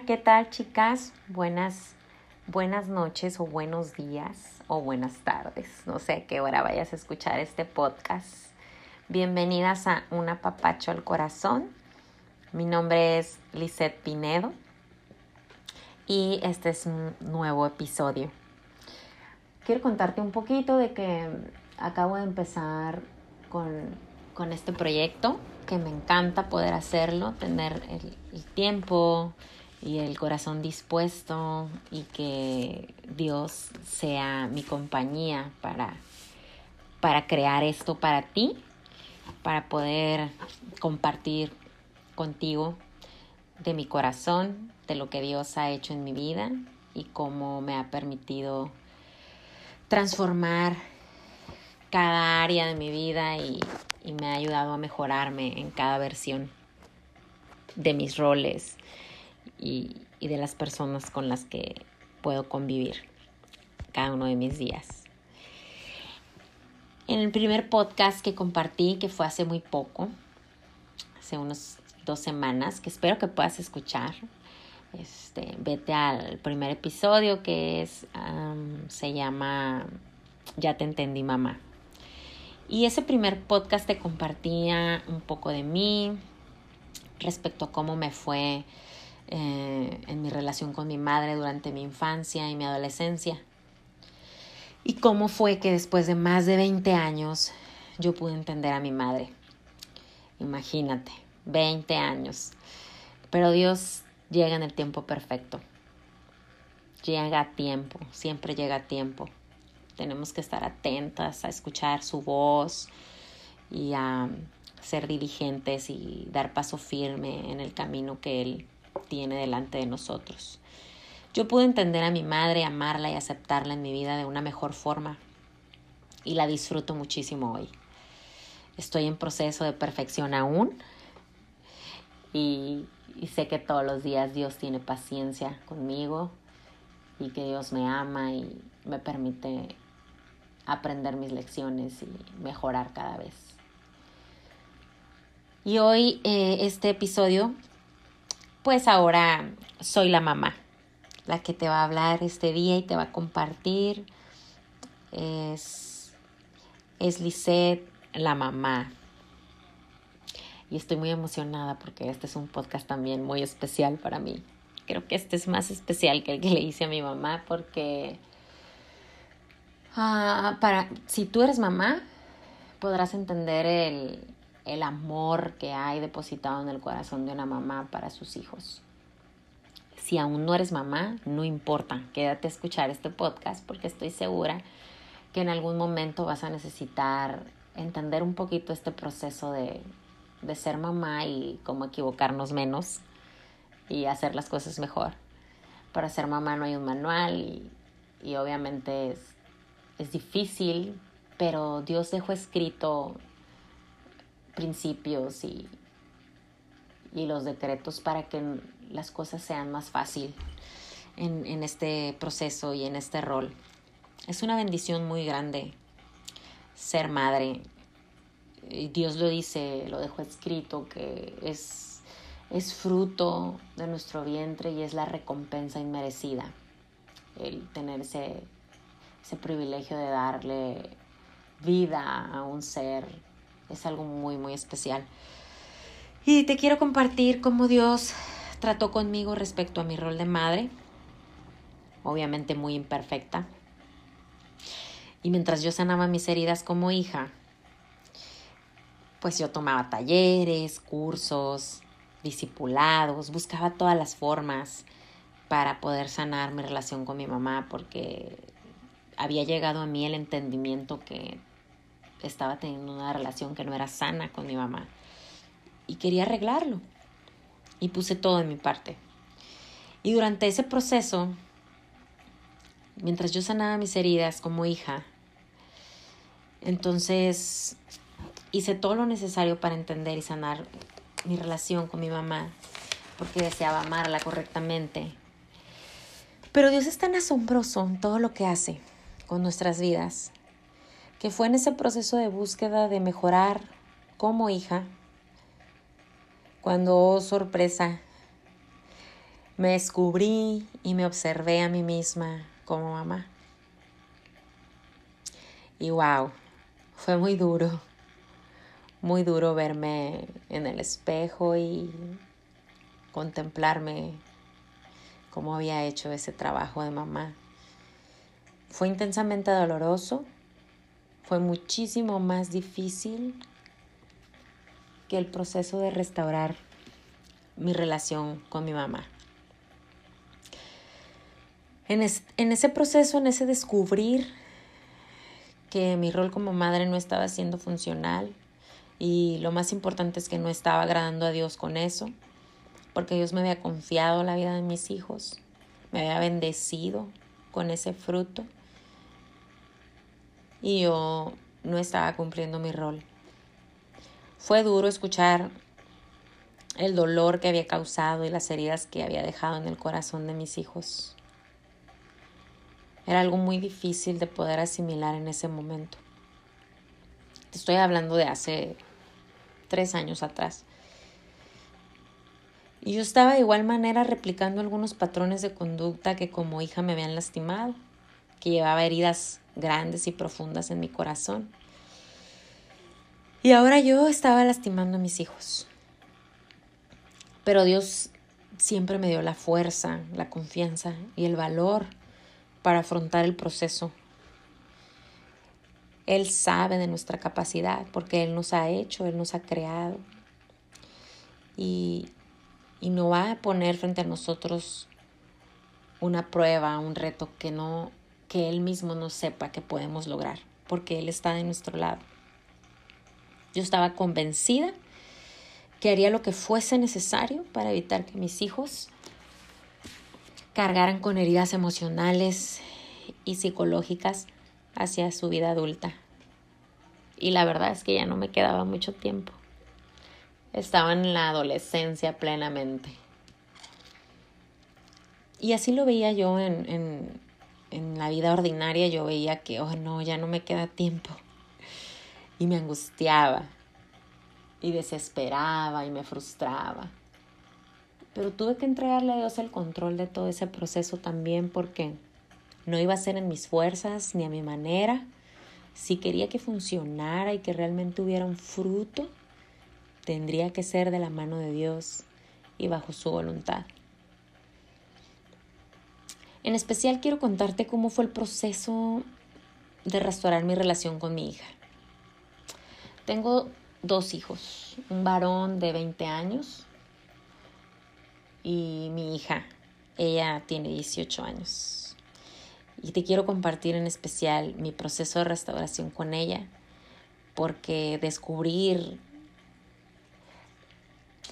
¿qué tal chicas? Buenas, buenas noches o buenos días o buenas tardes. No sé a qué hora vayas a escuchar este podcast. Bienvenidas a Un apapacho al corazón. Mi nombre es Lisette Pinedo y este es un nuevo episodio. Quiero contarte un poquito de que acabo de empezar con, con este proyecto que me encanta poder hacerlo, tener el tiempo y el corazón dispuesto y que Dios sea mi compañía para, para crear esto para ti, para poder compartir contigo de mi corazón, de lo que Dios ha hecho en mi vida y cómo me ha permitido transformar cada área de mi vida y, y me ha ayudado a mejorarme en cada versión de mis roles y, de las personas con las que puedo convivir cada uno de mis días. En el primer podcast que compartí, que fue hace muy poco, hace unos dos semanas, que espero que puedas escuchar, este, vete al primer episodio que es, se llama Ya te entendí mamá. Y ese primer podcast te compartía un poco de mí respecto a cómo me fue eh, en mi relación con mi madre durante mi infancia y mi adolescencia. Y cómo fue que después de más de 20 años yo pude entender a mi madre. Imagínate, 20 años. Pero Dios llega en el tiempo perfecto. Llega a tiempo, siempre llega a tiempo. Tenemos que estar atentas a escuchar su voz y a ser diligentes y dar paso firme en el camino que Él tiene delante de nosotros. Yo pude entender a mi madre, amarla y aceptarla en mi vida de una mejor forma y la disfruto muchísimo hoy. Estoy en proceso de perfección aún y, sé que todos los días Dios tiene paciencia conmigo y que Dios me ama y me permite aprender mis lecciones y mejorar cada vez. Y hoy eh, este episodio, pues ahora soy la mamá, la que te va a hablar este día y te va a compartir. Es, es Lisette, la mamá. Y estoy muy emocionada porque este es un podcast también muy especial para mí. Creo que este es más especial que el que le hice a mi mamá porque Ah, para, si tú eres mamá, podrás entender el, el amor que hay depositado en el corazón de una mamá para sus hijos. Si aún no eres mamá, no importa, quédate a escuchar este podcast porque estoy segura que en algún momento vas a necesitar entender un poquito este proceso de, de ser mamá y cómo equivocarnos menos y hacer las cosas mejor. Para ser mamá no hay un manual y, y obviamente es es difícil, pero Dios dejó escrito principios y, y los decretos para que las cosas sean más fácil en, en este proceso y en este rol. Es una bendición muy grande ser madre. Dios lo dice, lo dejó escrito, que es, es fruto de nuestro vientre y es la recompensa inmerecida el tener ese ese privilegio de darle vida a un ser es algo muy, muy especial. Y te quiero compartir cómo Dios trató conmigo respecto a mi rol de madre, obviamente muy imperfecta. Y mientras yo sanaba mis heridas como hija, pues yo tomaba talleres, cursos, discipulados, buscaba todas las formas para poder sanar mi relación con mi mamá, porque había llegado a mí el entendimiento que estaba teniendo una relación que no era sana con mi mamá y quería arreglarlo y puse todo en mi parte. Y durante ese proceso, mientras yo sanaba mis heridas como hija, entonces hice todo lo necesario para entender y sanar mi relación con mi mamá, porque deseaba amarla correctamente. Pero Dios es tan asombroso en todo lo que hace con nuestras vidas, que fue en ese proceso de búsqueda de mejorar como hija, cuando, oh sorpresa, me descubrí y me observé a mí misma como mamá. Y wow, fue muy duro, muy duro verme en el espejo y contemplarme cómo había hecho ese trabajo de mamá. Fue intensamente doloroso, fue muchísimo más difícil que el proceso de restaurar mi relación con mi mamá. En, ese proceso, en ese descubrir que mi rol como madre no estaba siendo funcional y lo más importante es que no estaba agradando a Dios con eso, porque Dios me había confiado la vida de mis hijos, me había bendecido con ese fruto y yo no estaba cumpliendo mi rol. Fue duro escuchar el dolor que había causado y las heridas que había dejado en el corazón de mis hijos. Era algo muy difícil de poder asimilar en ese momento. Te estoy hablando de hace tres años atrás. Y yo estaba de igual manera replicando algunos patrones de conducta que como hija me habían lastimado, que llevaba heridas grandes y profundas en mi corazón. Y ahora yo estaba lastimando a mis hijos. Pero Dios siempre me dio la fuerza, la confianza y el valor para afrontar el proceso. Él sabe de nuestra capacidad porque Él nos ha hecho, Él nos ha creado. Y, y no va a poner frente a nosotros una prueba, un reto que no, que Él mismo no sepa que podemos lograr, porque Él está de nuestro lado. Yo estaba convencida que haría lo que fuese necesario para evitar que mis hijos cargaran con heridas emocionales y psicológicas hacia su vida adulta. Y la verdad es que ya no me quedaba mucho tiempo. Estaba en la adolescencia plenamente. Y así lo veía yo en, en, en la vida ordinaria. Yo veía que, oh no, ya no me queda tiempo. Y me angustiaba. Y desesperaba y me frustraba. Pero tuve que entregarle a Dios el control de todo ese proceso también porque no iba a ser en mis fuerzas ni a mi manera. Si quería que funcionara y que realmente hubiera un fruto, tendría que ser de la mano de Dios y bajo su voluntad. En especial quiero contarte cómo fue el proceso de restaurar mi relación con mi hija. Tengo dos hijos, un varón de 20 años y mi hija, ella tiene 18 años. Y te quiero compartir en especial mi proceso de restauración con ella, porque descubrir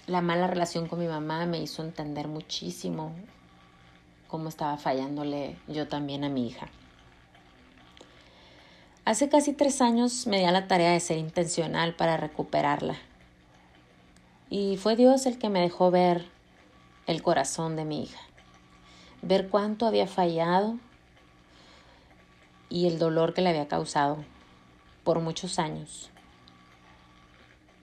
la mala relación con mi mamá me hizo entender muchísimo cómo estaba fallándole yo también a mi hija. Hace casi tres años me di a la tarea de ser intencional para recuperarla. Y fue Dios el que me dejó ver el corazón de mi hija, ver cuánto había fallado y el dolor que le había causado por muchos años.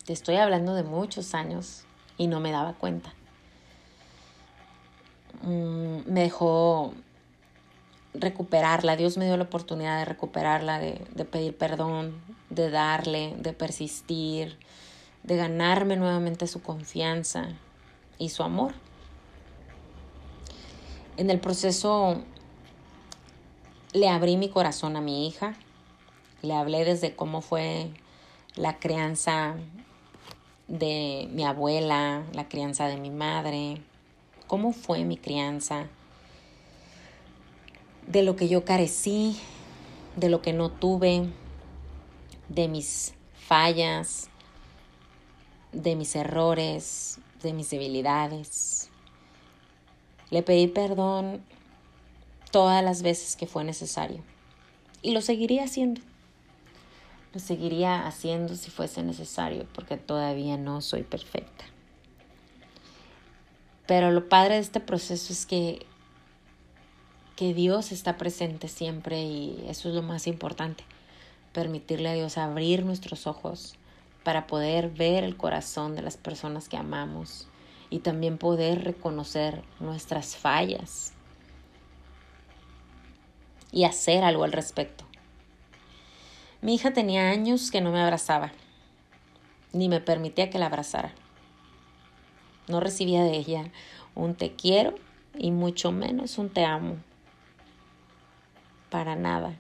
Te estoy hablando de muchos años y no me daba cuenta. Mm, me dejó recuperarla, Dios me dio la oportunidad de recuperarla, de, de pedir perdón, de darle, de persistir, de ganarme nuevamente su confianza y su amor. En el proceso le abrí mi corazón a mi hija, le hablé desde cómo fue la crianza de mi abuela, la crianza de mi madre, cómo fue mi crianza, de lo que yo carecí, de lo que no tuve, de mis fallas, de mis errores, de mis debilidades. Le pedí perdón todas las veces que fue necesario. Y lo seguiría haciendo. Lo seguiría haciendo si fuese necesario, porque todavía no soy perfecta. Pero lo padre de este proceso es que, que Dios está presente siempre y eso es lo más importante. Permitirle a Dios abrir nuestros ojos para poder ver el corazón de las personas que amamos y también poder reconocer nuestras fallas y hacer algo al respecto. Mi hija tenía años que no me abrazaba, ni me permitía que la abrazara. No recibía de ella un te quiero y mucho menos un te amo. Para nada.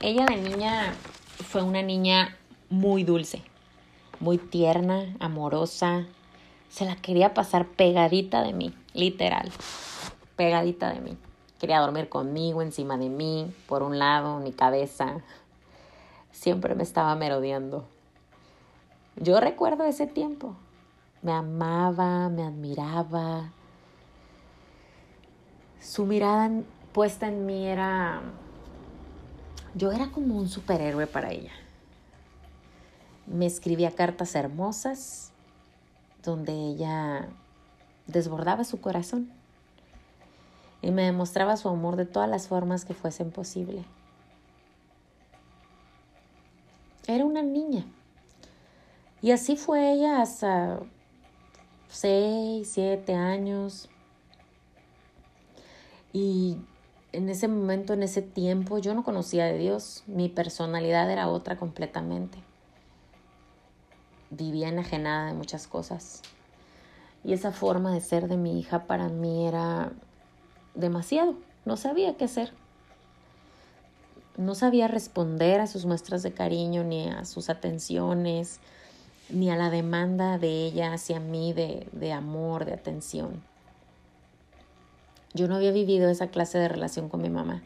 Ella de niña fue una niña muy dulce, muy tierna, amorosa. Se la quería pasar pegadita de mí, literal, pegadita de mí. Quería dormir conmigo, encima de mí, por un lado, mi cabeza. Siempre me estaba merodeando. Yo recuerdo ese tiempo. Me amaba, me admiraba. Su mirada puesta en mí era yo era como un superhéroe para ella. Me escribía cartas hermosas donde ella desbordaba su corazón y me demostraba su amor de todas las formas que fuesen posible. Era una niña. Y así fue ella hasta seis, siete años. Y en ese momento, en ese tiempo, yo no conocía de Dios. Mi personalidad era otra completamente. Vivía enajenada de muchas cosas. Y esa forma de ser de mi hija para mí era demasiado. No sabía qué hacer. No sabía responder a sus muestras de cariño, ni a sus atenciones, ni a la demanda de ella hacia mí de, de amor, de atención. Yo no había vivido esa clase de relación con mi mamá,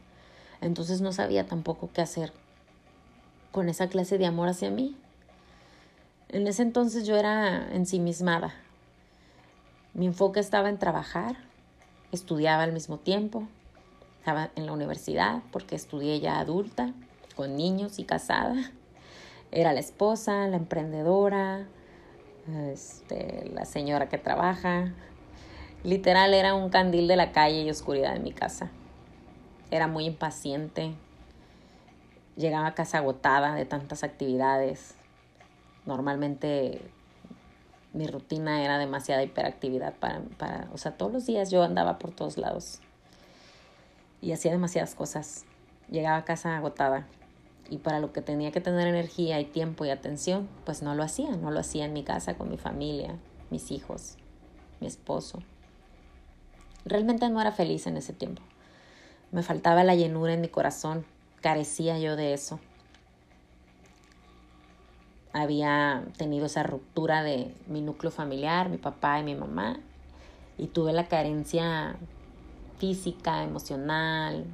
entonces no sabía tampoco qué hacer con esa clase de amor hacia mí. En ese entonces yo era ensimismada. Mi enfoque estaba en trabajar, estudiaba al mismo tiempo, estaba en la universidad porque estudié ya adulta, con niños y casada. Era la esposa, la emprendedora, este, la señora que trabaja, Literal era un candil de la calle y oscuridad en mi casa. Era muy impaciente. Llegaba a casa agotada de tantas actividades. Normalmente mi rutina era demasiada hiperactividad para, para, o sea, todos los días yo andaba por todos lados y hacía demasiadas cosas. Llegaba a casa agotada y para lo que tenía que tener energía y tiempo y atención, pues no lo hacía, no lo hacía en mi casa con mi familia, mis hijos, mi esposo. Realmente no era feliz en ese tiempo. Me faltaba la llenura en mi corazón, carecía yo de eso. Había tenido esa ruptura de mi núcleo familiar, mi papá y mi mamá, y tuve la carencia física, emocional,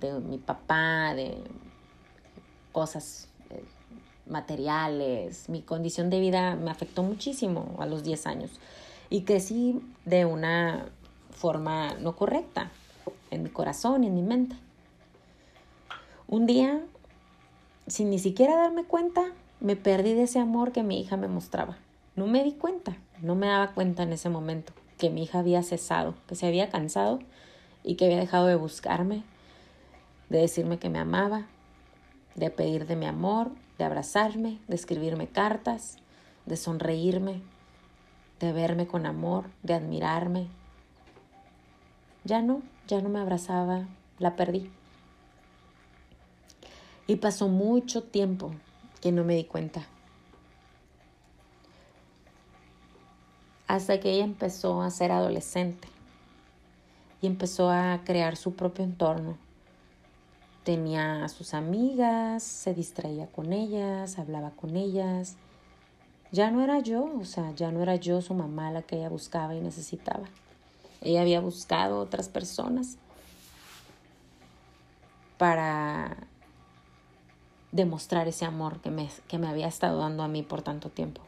de mi papá, de cosas eh, materiales. Mi condición de vida me afectó muchísimo a los 10 años y crecí de una forma no correcta en mi corazón y en mi mente. Un día, sin ni siquiera darme cuenta, me perdí de ese amor que mi hija me mostraba. No me di cuenta, no me daba cuenta en ese momento que mi hija había cesado, que se había cansado y que había dejado de buscarme, de decirme que me amaba, de pedir de mi amor, de abrazarme, de escribirme cartas, de sonreírme, de verme con amor, de admirarme, ya no, ya no me abrazaba, la perdí. Y pasó mucho tiempo que no me di cuenta. Hasta que ella empezó a ser adolescente y empezó a crear su propio entorno. Tenía a sus amigas, se distraía con ellas, hablaba con ellas. Ya no era yo, o sea, ya no era yo su mamá la que ella buscaba y necesitaba. Ella había buscado otras personas para demostrar ese amor que me, que me había estado dando a mí por tanto tiempo.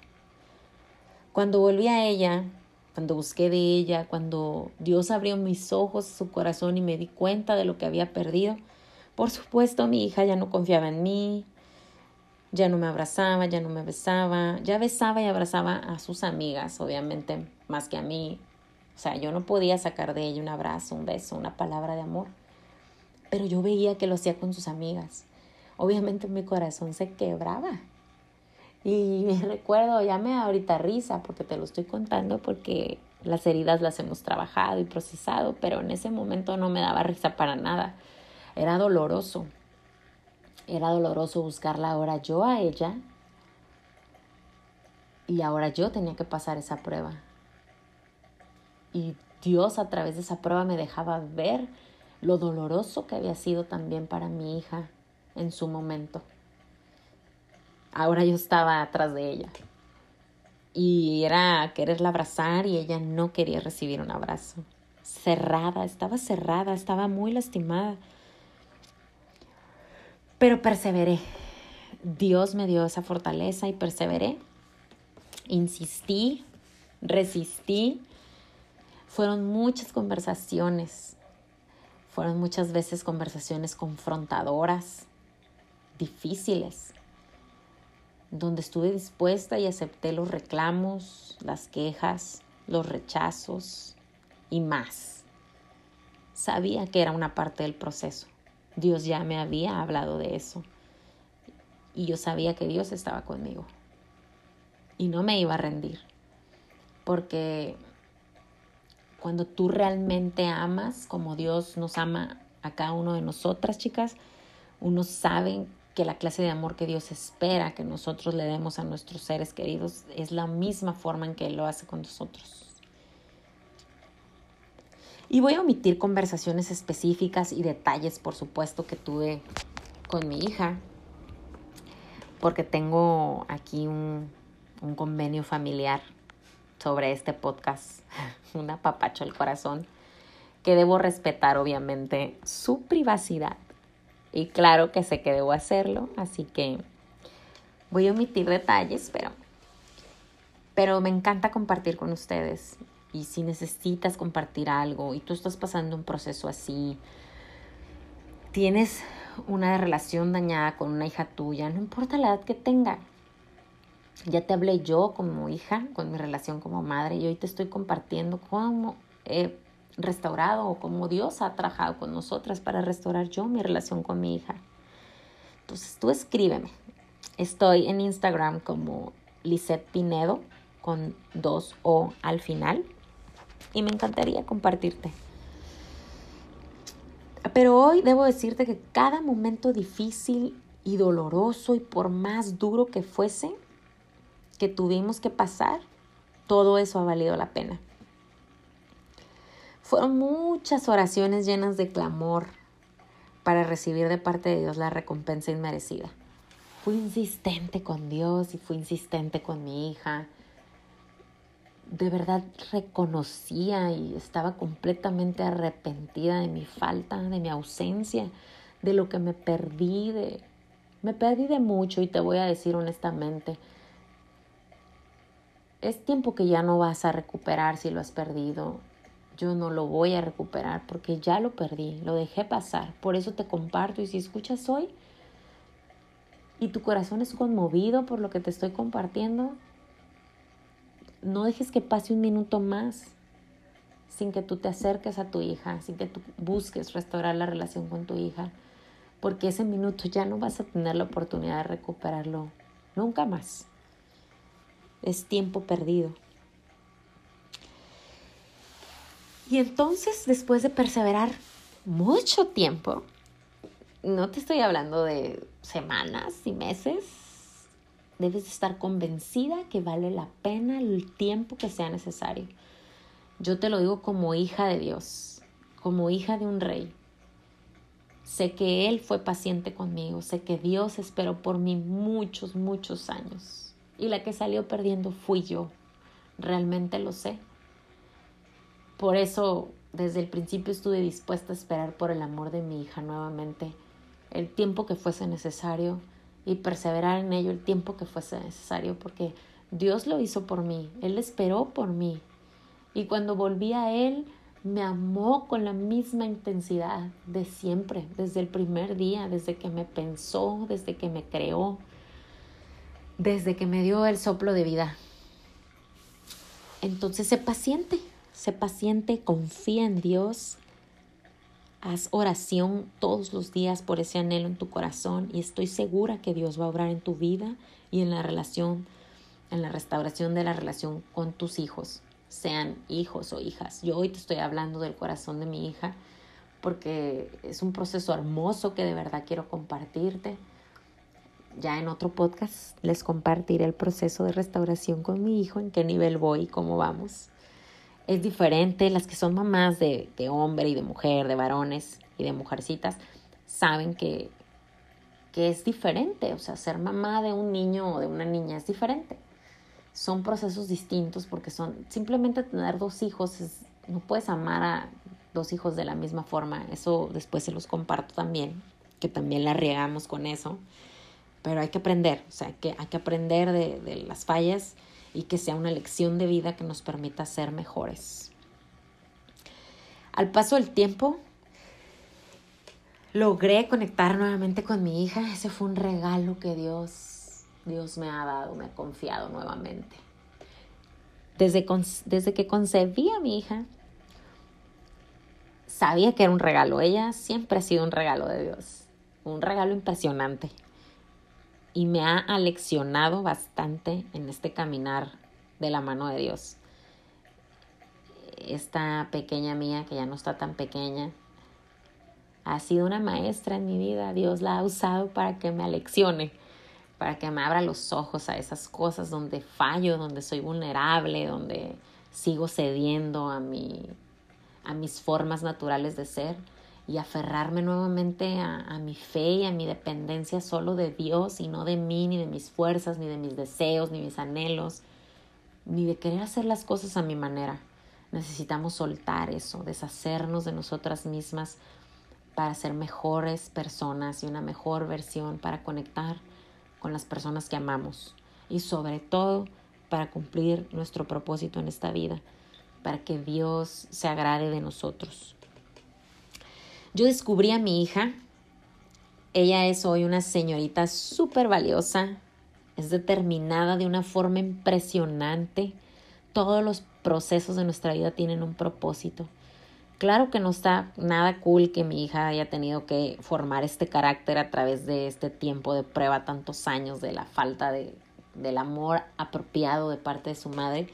Cuando volví a ella, cuando busqué de ella, cuando Dios abrió mis ojos, su corazón y me di cuenta de lo que había perdido, por supuesto mi hija ya no confiaba en mí, ya no me abrazaba, ya no me besaba, ya besaba y abrazaba a sus amigas, obviamente, más que a mí, o sea, yo no podía sacar de ella un abrazo, un beso, una palabra de amor. Pero yo veía que lo hacía con sus amigas. Obviamente mi corazón se quebraba. Y me recuerdo, ya me da ahorita risa porque te lo estoy contando porque las heridas las hemos trabajado y procesado, pero en ese momento no me daba risa para nada. Era doloroso. Era doloroso buscarla ahora yo a ella y ahora yo tenía que pasar esa prueba. Y Dios a través de esa prueba me dejaba ver lo doloroso que había sido también para mi hija en su momento. Ahora yo estaba atrás de ella. Y era quererla abrazar y ella no quería recibir un abrazo. Cerrada, estaba cerrada, estaba muy lastimada. Pero perseveré. Dios me dio esa fortaleza y perseveré. Insistí, resistí. Fueron muchas conversaciones. Fueron muchas veces conversaciones confrontadoras, difíciles donde estuve dispuesta y acepté los reclamos, las quejas, los rechazos y más. Sabía que era una parte del proceso. Dios ya me había hablado de eso. Y yo sabía que Dios estaba conmigo. Y no me iba a rendir. Porque cuando tú realmente amas como Dios nos ama a cada uno de nosotras, chicas, uno sabe que la clase de amor que Dios espera que nosotros le demos a nuestros seres queridos es la misma forma en que Él lo hace con nosotros. Y voy a omitir conversaciones específicas y detalles, por supuesto, que tuve con mi hija, porque tengo aquí un, un convenio familiar sobre este podcast, un apapacho al corazón, que debo respetar, obviamente, su privacidad y claro que sé que debo hacerlo, así que voy a omitir detalles, pero, pero me encanta compartir con ustedes. Y si necesitas compartir algo y tú estás pasando un proceso así, tienes una relación dañada con una hija tuya, no importa la edad que tenga. Ya te hablé yo como hija, con mi relación como madre, y hoy te estoy compartiendo cómo he restaurado o como Dios ha trabajado con nosotras para restaurar yo mi relación con mi hija. Entonces tú escríbeme. Estoy en Instagram como Lisette Pinedo con dos O al final y me encantaría compartirte. Pero hoy debo decirte que cada momento difícil y doloroso y por más duro que fuese que tuvimos que pasar, todo eso ha valido la pena. Fueron muchas oraciones llenas de clamor para recibir de parte de Dios la recompensa inmerecida. Fui insistente con Dios y fui insistente con mi hija. De verdad reconocía y estaba completamente arrepentida de mi falta, de mi ausencia, de lo que me perdí, de me perdí de mucho y te voy a decir honestamente, es tiempo que ya no vas a recuperar si lo has perdido yo no lo voy a recuperar porque ya lo perdí, lo dejé pasar. Por eso te comparto y si escuchas hoy y tu corazón es conmovido por lo que te estoy compartiendo, no dejes que pase un minuto más sin que tú te acerques a tu hija, sin que tú busques restaurar la relación con tu hija, porque ese minuto ya no vas a tener la oportunidad de recuperarlo nunca más. Es tiempo perdido. Y entonces, después de perseverar mucho tiempo, no te estoy hablando de semanas y meses, debes estar convencida que vale la pena el tiempo que sea necesario. Yo te lo digo como hija de Dios, como hija de un rey. Sé que Él fue paciente conmigo, sé que Dios esperó por mí muchos, muchos años. Y la que salió perdiendo fui yo. Realmente lo sé. Por eso desde el principio estuve dispuesta a esperar por el amor de mi hija nuevamente, el tiempo que fuese necesario y perseverar en ello el tiempo que fuese necesario, porque Dios lo hizo por mí, Él esperó por mí. Y cuando volví a Él, me amó con la misma intensidad de siempre, desde el primer día, desde que me pensó, desde que me creó, desde que me dio el soplo de vida. Entonces sé paciente, Sé paciente, confía en Dios. Haz oración todos los días por ese anhelo en tu corazón y estoy segura que Dios va a obrar en tu vida y en la relación, en la restauración de la relación con tus hijos, sean hijos o hijas. Yo hoy te estoy hablando del corazón de mi hija porque es un proceso hermoso que de verdad quiero compartirte. Ya en otro podcast les compartiré el proceso de restauración con mi hijo, en qué nivel voy y cómo vamos. Es diferente, las que son mamás de, de hombre y de mujer, de varones y de mujercitas, saben que, que es diferente, o sea, ser mamá de un niño o de una niña es diferente. Son procesos distintos porque son simplemente tener dos hijos, no puedes amar a dos hijos de la misma forma, eso después se los comparto también, que también la riegamos con eso. Pero hay que aprender, o sea, que hay que aprender de, de las fallas y que sea una lección de vida que nos permita ser mejores. Al paso del tiempo, logré conectar nuevamente con mi hija. Ese fue un regalo que Dios, Dios me ha dado, me ha confiado nuevamente. Desde, desde que concebí a mi hija, sabía que era un regalo. Ella siempre ha sido un regalo de Dios, un regalo impresionante y me ha aleccionado bastante en este caminar de la mano de Dios. Esta pequeña mía, que ya no está tan pequeña, ha sido una maestra en mi vida. Dios la ha usado para que me aleccione, para que me abra los ojos a esas cosas donde fallo, donde soy vulnerable, donde sigo cediendo a, mi, a mis formas naturales de ser y aferrarme nuevamente a, mi fe y a mi dependencia solo de Dios y no de mí, ni de mis fuerzas, ni de mis deseos, ni mis anhelos, ni de querer hacer las cosas a mi manera. Necesitamos soltar eso, deshacernos de nosotras mismas para ser mejores personas y una mejor versión para conectar con las personas que amamos y sobre todo para cumplir nuestro propósito en esta vida, para que Dios se agrade de nosotros. Yo descubrí a mi hija. Ella es hoy una señorita súper valiosa. Es determinada de una forma impresionante. Todos los procesos de nuestra vida tienen un propósito. Claro que no está nada cool que mi hija haya tenido que formar este carácter a través de este tiempo de prueba, tantos años de la falta de, del amor apropiado de parte de su madre.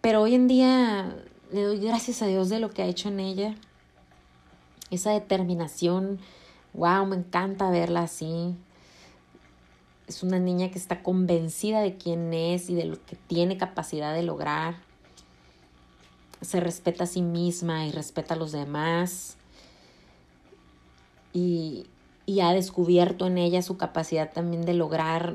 Pero hoy en día le doy gracias a Dios de lo que ha hecho en ella esa determinación, wow, me encanta verla así. Es una niña que está convencida de quién es y de lo que tiene capacidad de lograr. Se respeta a sí misma y respeta a los demás. Y, y ha descubierto en ella su capacidad también de lograr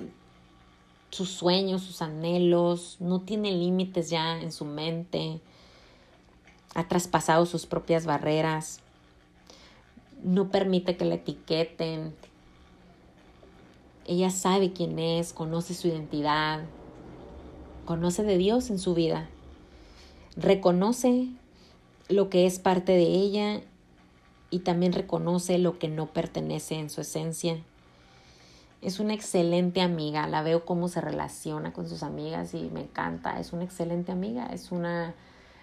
sus sueños, sus anhelos. No tiene límites ya en su mente. Ha traspasado sus propias barreras no permite que la etiqueten. Ella sabe quién es, conoce su identidad, conoce de Dios en su vida, reconoce lo que es parte de ella y también reconoce lo que no pertenece en su esencia. Es una excelente amiga, la veo cómo se relaciona con sus amigas y me encanta, es una excelente amiga, es una,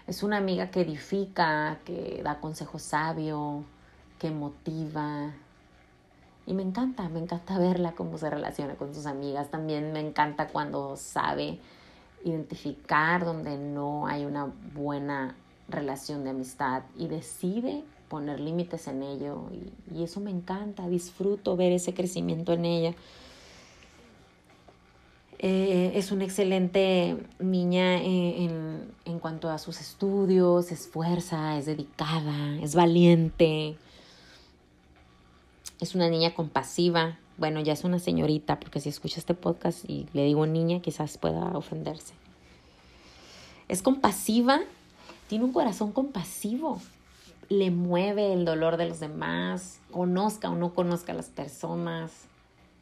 es una amiga que edifica, que da consejo sabio, que motiva. Y me encanta, me encanta verla cómo se relaciona con sus amigas. También me encanta cuando sabe identificar donde no hay una buena relación de amistad y decide poner límites en ello. Y, eso me encanta, disfruto ver ese crecimiento en ella. Eh, es una excelente niña en, en cuanto a sus estudios, es fuerza, es dedicada, es valiente es una niña compasiva. Bueno, ya es una señorita, porque si escucha este podcast y le digo niña, quizás pueda ofenderse. Es compasiva, tiene un corazón compasivo, le mueve el dolor de los demás, conozca o no conozca a las personas.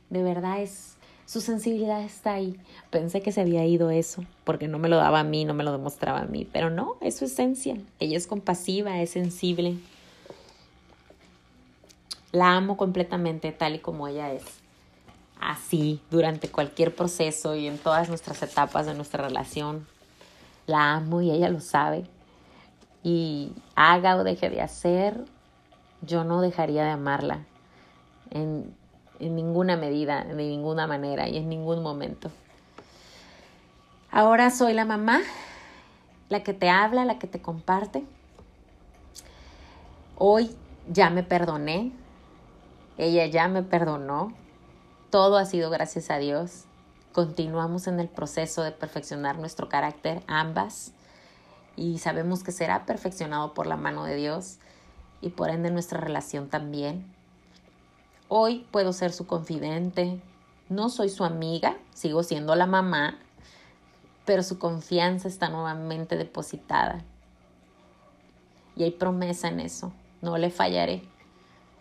De verdad es, su sensibilidad está ahí. Pensé que se había ido eso, porque no me lo daba a mí, no me lo demostraba a mí, pero no, es su esencia. Ella es compasiva, es sensible, la amo completamente tal y como ella es. Así, durante cualquier proceso y en todas nuestras etapas de nuestra relación. La amo y ella lo sabe. Y haga o deje de hacer, yo no dejaría de amarla en, en ninguna medida, de ninguna manera y en ningún momento. Ahora soy la mamá, la que te habla, la que te comparte. Hoy ya me perdoné, ella ya me perdonó, todo ha sido gracias a Dios. Continuamos en el proceso de perfeccionar nuestro carácter, ambas, y sabemos que será perfeccionado por la mano de Dios y por ende nuestra relación también. Hoy puedo ser su confidente, no soy su amiga, sigo siendo la mamá, pero su confianza está nuevamente depositada. Y hay promesa en eso, no le fallaré,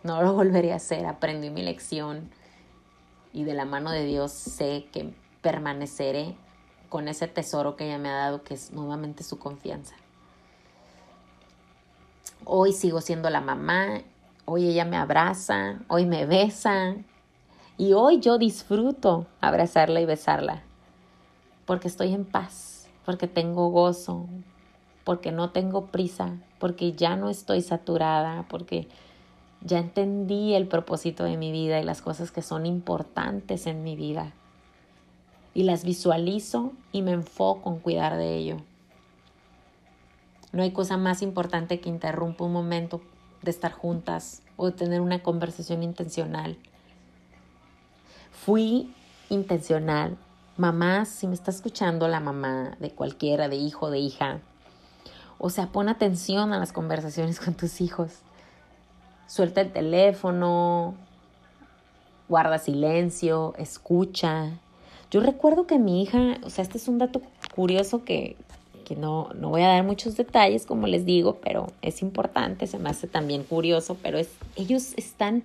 no lo volveré a hacer, aprendí mi lección y de la mano de Dios sé que permaneceré con ese tesoro que ella me ha dado, que es nuevamente su confianza. Hoy sigo siendo la mamá, hoy ella me abraza, hoy me besa y hoy yo disfruto abrazarla y besarla porque estoy en paz, porque tengo gozo, porque no tengo prisa, porque ya no estoy saturada, porque ya entendí el propósito de mi vida y las cosas que son importantes en mi vida. Y las visualizo y me enfoco en cuidar de ello. No hay cosa más importante que interrumpa un momento de estar juntas o de tener una conversación intencional. Fui intencional. Mamá, si me está escuchando la mamá de cualquiera, de hijo, de hija, o sea, pon atención a las conversaciones con tus hijos. Suelta el teléfono, guarda silencio, escucha. Yo recuerdo que mi hija, o sea, este es un dato curioso que, que no, no voy a dar muchos detalles, como les digo, pero es importante, se me hace también curioso, pero es, ellos están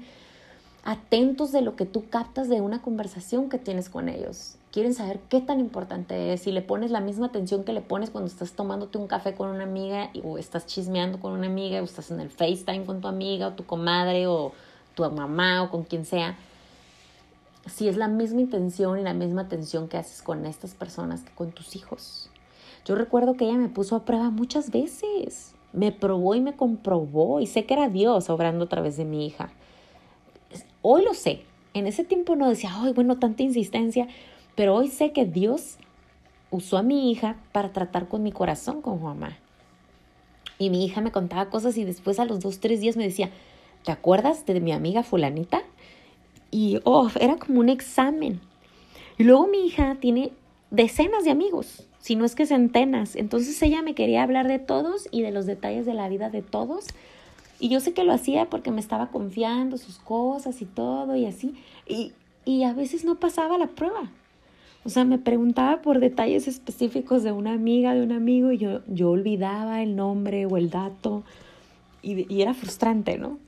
atentos de lo que tú captas de una conversación que tienes con ellos. Quieren saber qué tan importante es, si le pones la misma atención que le pones cuando estás tomándote un café con una amiga o estás chismeando con una amiga o estás en el FaceTime con tu amiga o tu comadre o tu mamá o con quien sea. Si es la misma intención y la misma atención que haces con estas personas que con tus hijos. Yo recuerdo que ella me puso a prueba muchas veces. Me probó y me comprobó y sé que era Dios obrando a través de mi hija. Hoy lo sé. En ese tiempo no decía, ay, bueno, tanta insistencia, pero hoy sé que Dios usó a mi hija para tratar con mi corazón con mamá. Y mi hija me contaba cosas y después a los dos, tres días me decía, ¿te acuerdas de mi amiga fulanita? Y, oh, era como un examen. Y luego mi hija tiene decenas de amigos si no es que centenas. Entonces ella me quería hablar de todos y de los detalles de la vida de todos. Y yo sé que lo hacía porque me estaba confiando sus cosas y todo y así. Y, y a veces no pasaba la prueba. O sea, me preguntaba por detalles específicos de una amiga, de un amigo, y yo, yo olvidaba el nombre o el dato. Y, era frustrante, ¿no?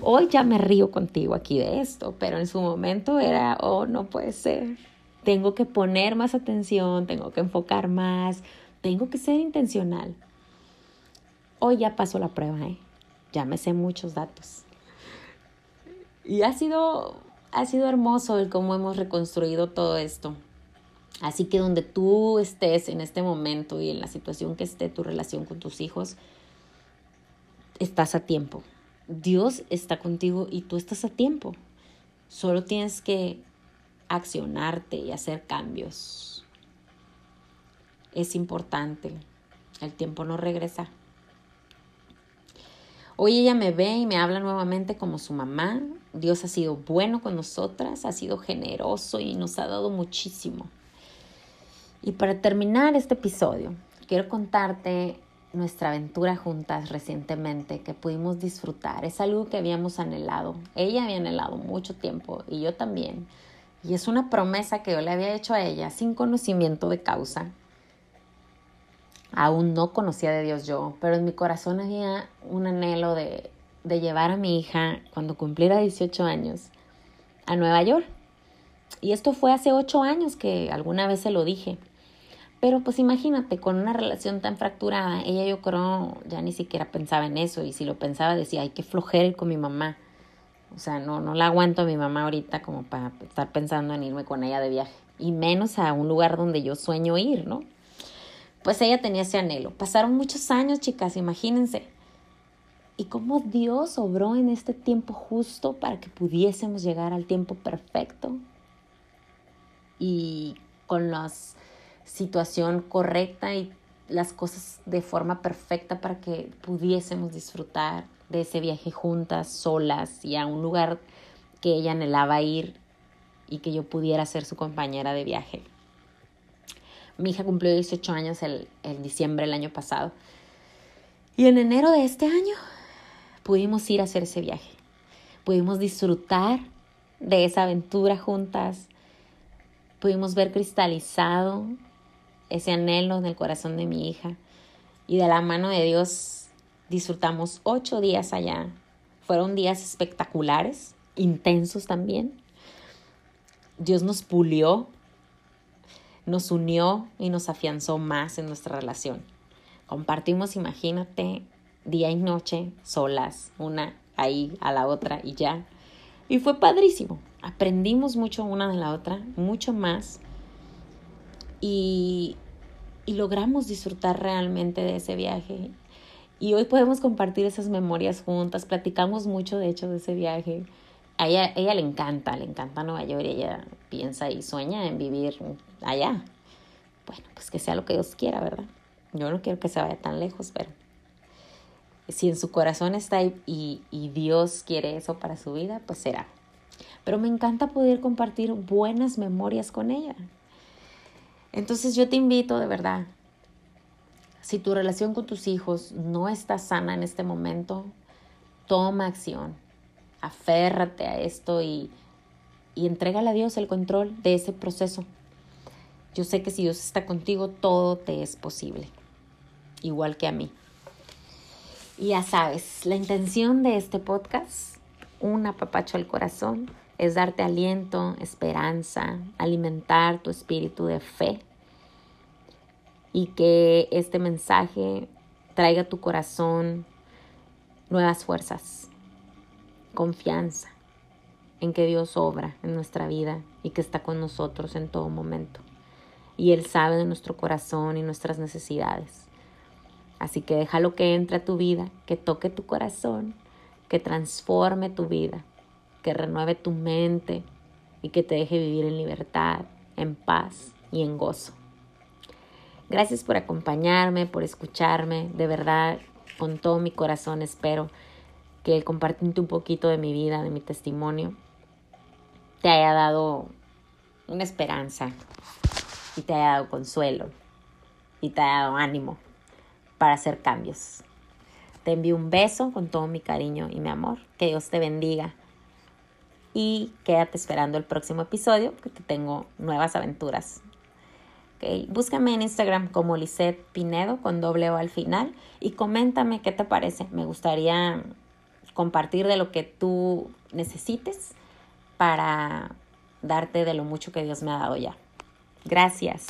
Hoy ya me río contigo aquí de esto, pero en su momento era, oh, no puede ser tengo que poner más atención, tengo que enfocar más, tengo que ser intencional. Hoy ya pasó la prueba, ¿eh? ya me sé muchos datos. Y ha sido, ha sido hermoso el cómo hemos reconstruido todo esto. Así que donde tú estés en este momento y en la situación que esté tu relación con tus hijos, estás a tiempo. Dios está contigo y tú estás a tiempo. Solo tienes que accionarte y hacer cambios. Es importante. El tiempo no regresa. Hoy ella me ve y me habla nuevamente como su mamá. Dios ha sido bueno con nosotras, ha sido generoso y nos ha dado muchísimo. Y para terminar este episodio, quiero contarte nuestra aventura juntas recientemente que pudimos disfrutar. Es algo que habíamos anhelado. Ella había anhelado mucho tiempo y yo también. Y es una promesa que yo le había hecho a ella sin conocimiento de causa. Aún no conocía de Dios yo, pero en mi corazón había un anhelo de, de llevar a mi hija cuando cumpliera 18 años a Nueva York. Y esto fue hace 8 años que alguna vez se lo dije. Pero pues imagínate, con una relación tan fracturada, ella yo creo ya ni siquiera pensaba en eso y si lo pensaba decía, hay que flojera ir con mi mamá. O sea, no, no la aguanto a mi mamá ahorita como para estar pensando en irme con ella de viaje. Y menos a un lugar donde yo sueño ir, ¿no? Pues ella tenía ese anhelo. Pasaron muchos años, chicas, imagínense. y cómo Dios obró en este tiempo justo para que pudiésemos llegar al tiempo perfecto y con la situación correcta y las cosas de forma perfecta para que pudiésemos disfrutar de ese viaje juntas, solas y a un lugar que ella anhelaba ir y que yo pudiera ser su compañera de viaje. Mi hija cumplió 18 años el, el diciembre del año pasado y en enero de este año pudimos ir a hacer ese viaje. Pudimos disfrutar de esa aventura juntas. Pudimos ver cristalizado ese anhelo en el corazón de mi hija. Y de la mano de Dios disfrutamos ocho días allá. Fueron días espectaculares, intensos también. Dios nos pulió, nos unió y nos afianzó más en nuestra relación. Compartimos, imagínate, día y noche, solas, una ahí a la otra y ya. Y fue padrísimo. Aprendimos mucho una de la otra, mucho más. Y, logramos disfrutar realmente de ese viaje. Y hoy podemos compartir esas memorias juntas. Platicamos mucho, de hecho, de ese viaje. A ella, ella le encanta, le encanta Nueva York ella piensa y sueña en vivir allá. Bueno, pues que sea lo que Dios quiera, ¿verdad? Yo no quiero que se vaya tan lejos, pero si en su corazón está y, y, Dios quiere eso para su vida, pues será. Pero me encanta poder compartir buenas memorias con ella. Entonces yo te invito de verdad, si tu relación con tus hijos no está sana en este momento, toma acción, aférrate a esto y, y entrégale a Dios el control de ese proceso. Yo sé que si Dios está contigo, todo te es posible, igual que a mí. Y ya sabes, la intención de este podcast, un apapacho al corazón, es darte aliento, esperanza, alimentar tu espíritu de fe y que este mensaje traiga a tu corazón nuevas fuerzas, confianza en que Dios obra en nuestra vida y que está con nosotros en todo momento. Y Él sabe de nuestro corazón y nuestras necesidades. Así que déjalo que entre a tu vida, que toque tu corazón, que transforme tu vida, que renueve tu mente y que te deje vivir en libertad, en paz y en gozo. Gracias por acompañarme, por escucharme. De verdad, con todo mi corazón espero que el compartirte un poquito de mi vida, de mi testimonio, te haya dado una esperanza y te haya dado consuelo y te haya dado ánimo para hacer cambios. Te envío un beso con todo mi cariño y mi amor. Que Dios te bendiga. Y quédate esperando el próximo episodio que te tengo nuevas aventuras. Okay. Búscame en Instagram como Lisette Pinedo con doble O al final y coméntame qué te parece. Me gustaría compartir de lo que tú necesites para darte de lo mucho que Dios me ha dado ya. Gracias.